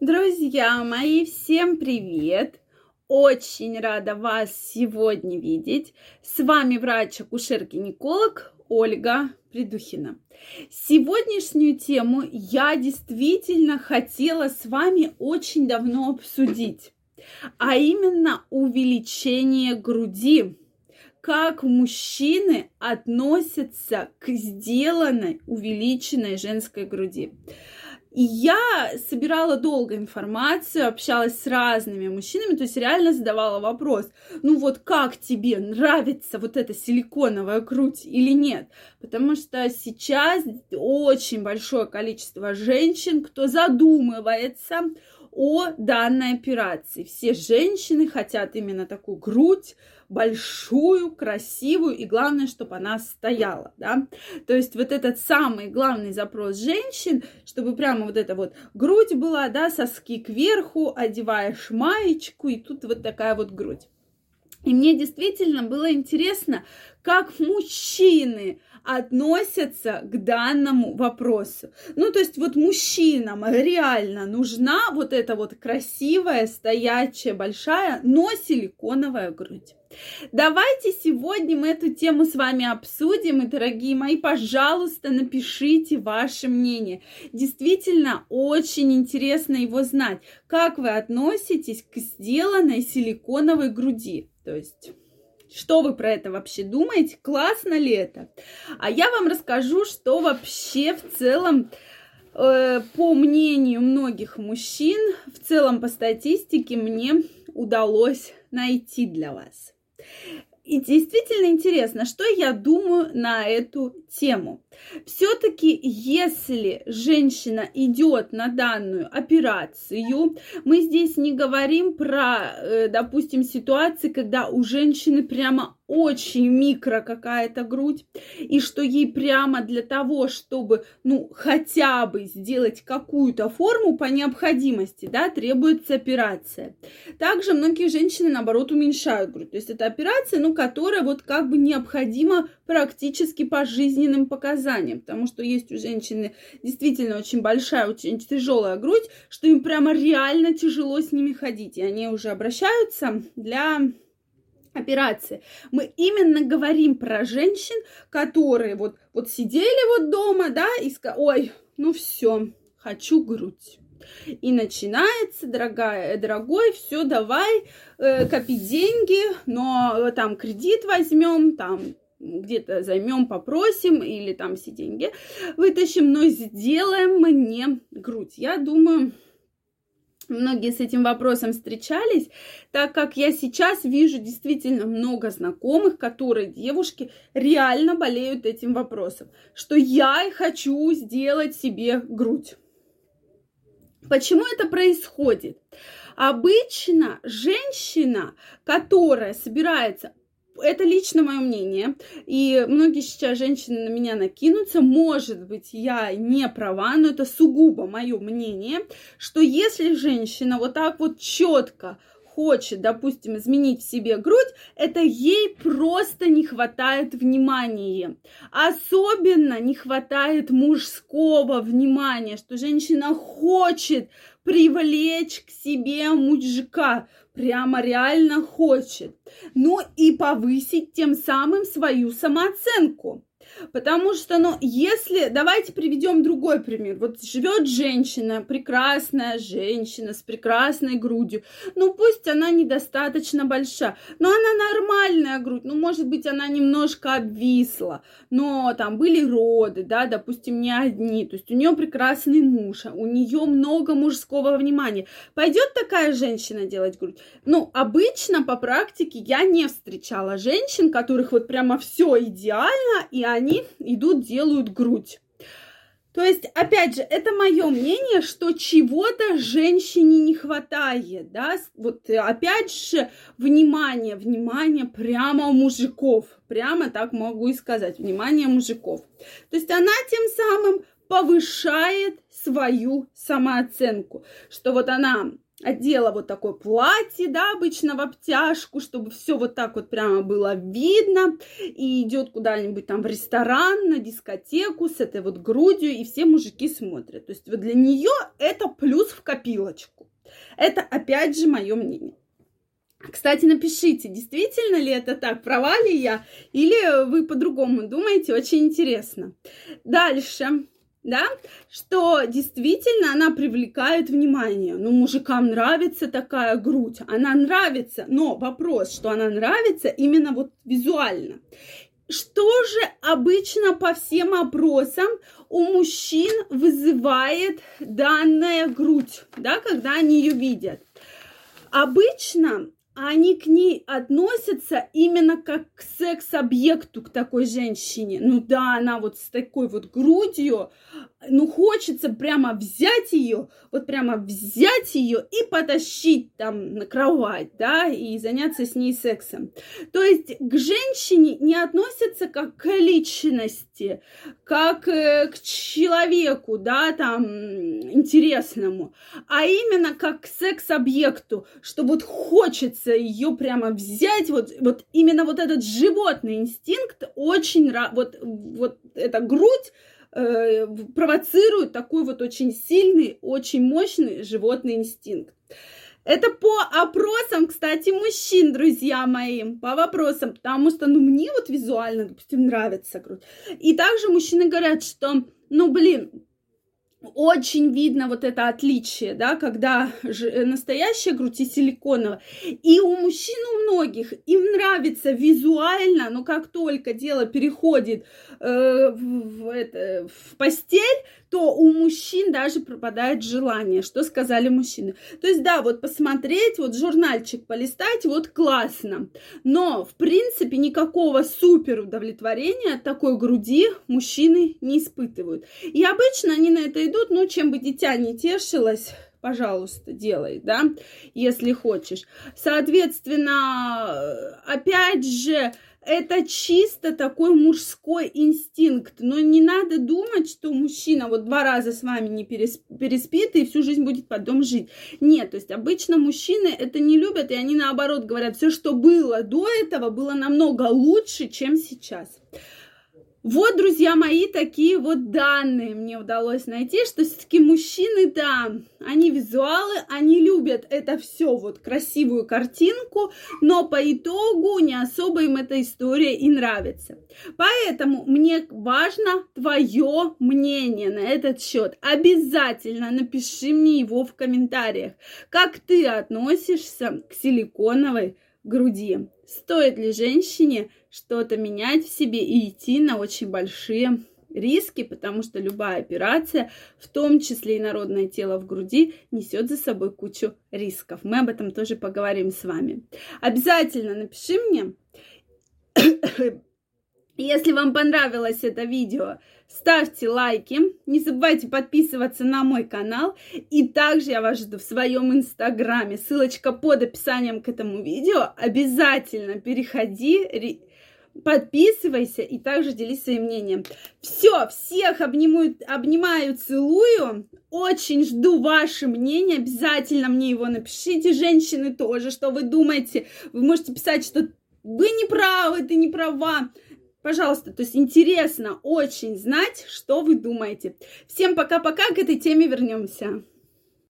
Друзья мои, всем привет! Очень рада вас сегодня видеть. С вами врач-акушер-гинеколог Ольга Придухина. Сегодняшнюю тему я действительно хотела с вами очень давно обсудить, а именно увеличение груди как мужчины относятся к сделанной увеличенной женской груди. И я собирала долго информацию, общалась с разными мужчинами, то есть реально задавала вопрос, ну вот как тебе нравится вот эта силиконовая грудь или нет? Потому что сейчас очень большое количество женщин, кто задумывается о данной операции. Все женщины хотят именно такую грудь, большую, красивую, и главное, чтобы она стояла, да. То есть вот этот самый главный запрос женщин, чтобы прямо вот эта вот грудь была, да, соски кверху, одеваешь маечку, и тут вот такая вот грудь. И мне действительно было интересно, как мужчины относятся к данному вопросу. Ну, то есть вот мужчинам реально нужна вот эта вот красивая, стоячая, большая, но силиконовая грудь. Давайте сегодня мы эту тему с вами обсудим. И, дорогие мои, пожалуйста, напишите ваше мнение. Действительно, очень интересно его знать. Как вы относитесь к сделанной силиконовой груди? То есть... Что вы про это вообще думаете? Классно ли это? А я вам расскажу, что вообще в целом э, по мнению многих мужчин, в целом по статистике мне удалось найти для вас. И действительно интересно, что я думаю на эту тему. Все-таки, если женщина идет на данную операцию, мы здесь не говорим про, э, допустим, ситуации, когда у женщины прямо очень микро какая-то грудь, и что ей прямо для того, чтобы, ну, хотя бы сделать какую-то форму по необходимости, да, требуется операция. Также многие женщины, наоборот, уменьшают грудь. То есть это операция, ну, которая вот как бы необходима практически по жизненным показаниям, потому что есть у женщины действительно очень большая, очень тяжелая грудь, что им прямо реально тяжело с ними ходить, и они уже обращаются для операции. Мы именно говорим про женщин, которые вот, вот сидели вот дома, да, и сказали, ой, ну все, хочу грудь. И начинается, дорогая, дорогой, все, давай, э, копи деньги, но там кредит возьмем, там где-то займем, попросим или там все деньги вытащим, но сделаем мне грудь. Я думаю, многие с этим вопросом встречались, так как я сейчас вижу действительно много знакомых, которые девушки реально болеют этим вопросом, что я хочу сделать себе грудь. Почему это происходит? Обычно женщина, которая собирается это лично мое мнение. И многие сейчас женщины на меня накинутся. Может быть, я не права, но это сугубо мое мнение, что если женщина вот так вот четко хочет, допустим, изменить в себе грудь, это ей просто не хватает внимания. Особенно не хватает мужского внимания, что женщина хочет привлечь к себе мужика, прямо реально хочет. Ну и повысить тем самым свою самооценку. Потому что, ну, если... Давайте приведем другой пример. Вот живет женщина, прекрасная женщина с прекрасной грудью. Ну, пусть она недостаточно большая, но она нормальная грудь. Ну, может быть, она немножко обвисла, но там были роды, да, допустим, не одни. То есть у нее прекрасный муж, у нее много мужского внимания. Пойдет такая женщина делать грудь? Ну, обычно по практике я не встречала женщин, которых вот прямо все идеально, и они идут, делают грудь. То есть, опять же, это мое мнение, что чего-то женщине не хватает, да, вот опять же, внимание, внимание прямо мужиков, прямо так могу и сказать, внимание мужиков. То есть она тем самым повышает свою самооценку, что вот она одела вот такое платье, да, обычно в обтяжку, чтобы все вот так вот прямо было видно, и идет куда-нибудь там в ресторан, на дискотеку с этой вот грудью, и все мужики смотрят. То есть вот для нее это плюс в копилочку. Это опять же мое мнение. Кстати, напишите, действительно ли это так, права ли я, или вы по-другому думаете, очень интересно. Дальше, да, что действительно она привлекает внимание. Ну, мужикам нравится такая грудь, она нравится, но вопрос, что она нравится именно вот визуально. Что же обычно по всем опросам у мужчин вызывает данная грудь, да, когда они ее видят? Обычно они к ней относятся именно как к секс-объекту, к такой женщине. Ну да, она вот с такой вот грудью, ну хочется прямо взять ее, вот прямо взять ее и потащить там на кровать, да, и заняться с ней сексом. То есть к женщине не относятся как к личности, как э, к человеку, да, там, интересному, а именно как к секс-объекту, что вот хочется ее прямо взять, вот, вот именно вот этот животный инстинкт очень, вот, вот эта грудь, э, провоцирует такой вот очень сильный, очень мощный животный инстинкт. Это по опросам, кстати, мужчин, друзья мои, по вопросам, потому что, ну, мне вот визуально, допустим, нравится грудь. И также мужчины говорят, что, ну, блин, очень видно вот это отличие, да, когда э, настоящая грудь и силиконовая. И у мужчин, у многих, им нравится визуально, но как только дело переходит э, в, это, в постель, то у мужчин даже пропадает желание, что сказали мужчины. То есть, да, вот посмотреть, вот журнальчик полистать, вот классно. Но, в принципе, никакого супер удовлетворения от такой груди мужчины не испытывают. И обычно они на это идут, ну, чем бы дитя не тешилось, пожалуйста, делай, да, если хочешь. Соответственно, опять же, это чисто такой мужской инстинкт. Но не надо думать, что мужчина вот два раза с вами не переспит и всю жизнь будет потом жить. Нет, то есть обычно мужчины это не любят, и они наоборот говорят, все, что было до этого, было намного лучше, чем сейчас. Вот, друзья мои, такие вот данные мне удалось найти, что все-таки мужчины, да, они визуалы, они любят это все, вот красивую картинку, но по итогу не особо им эта история и нравится. Поэтому мне важно твое мнение на этот счет. Обязательно напиши мне его в комментариях. Как ты относишься к силиконовой груди? Стоит ли женщине что-то менять в себе и идти на очень большие риски, потому что любая операция, в том числе и народное тело в груди, несет за собой кучу рисков. Мы об этом тоже поговорим с вами. Обязательно напиши мне, если вам понравилось это видео, ставьте лайки, не забывайте подписываться на мой канал, и также я вас жду в своем инстаграме, ссылочка под описанием к этому видео, обязательно переходи, подписывайся и также делись своим мнением. Все, всех обнимаю, обнимаю, целую. Очень жду ваше мнение. Обязательно мне его напишите. Женщины тоже, что вы думаете. Вы можете писать, что вы не правы, ты не права. Пожалуйста, то есть интересно очень знать, что вы думаете. Всем пока-пока, к этой теме вернемся.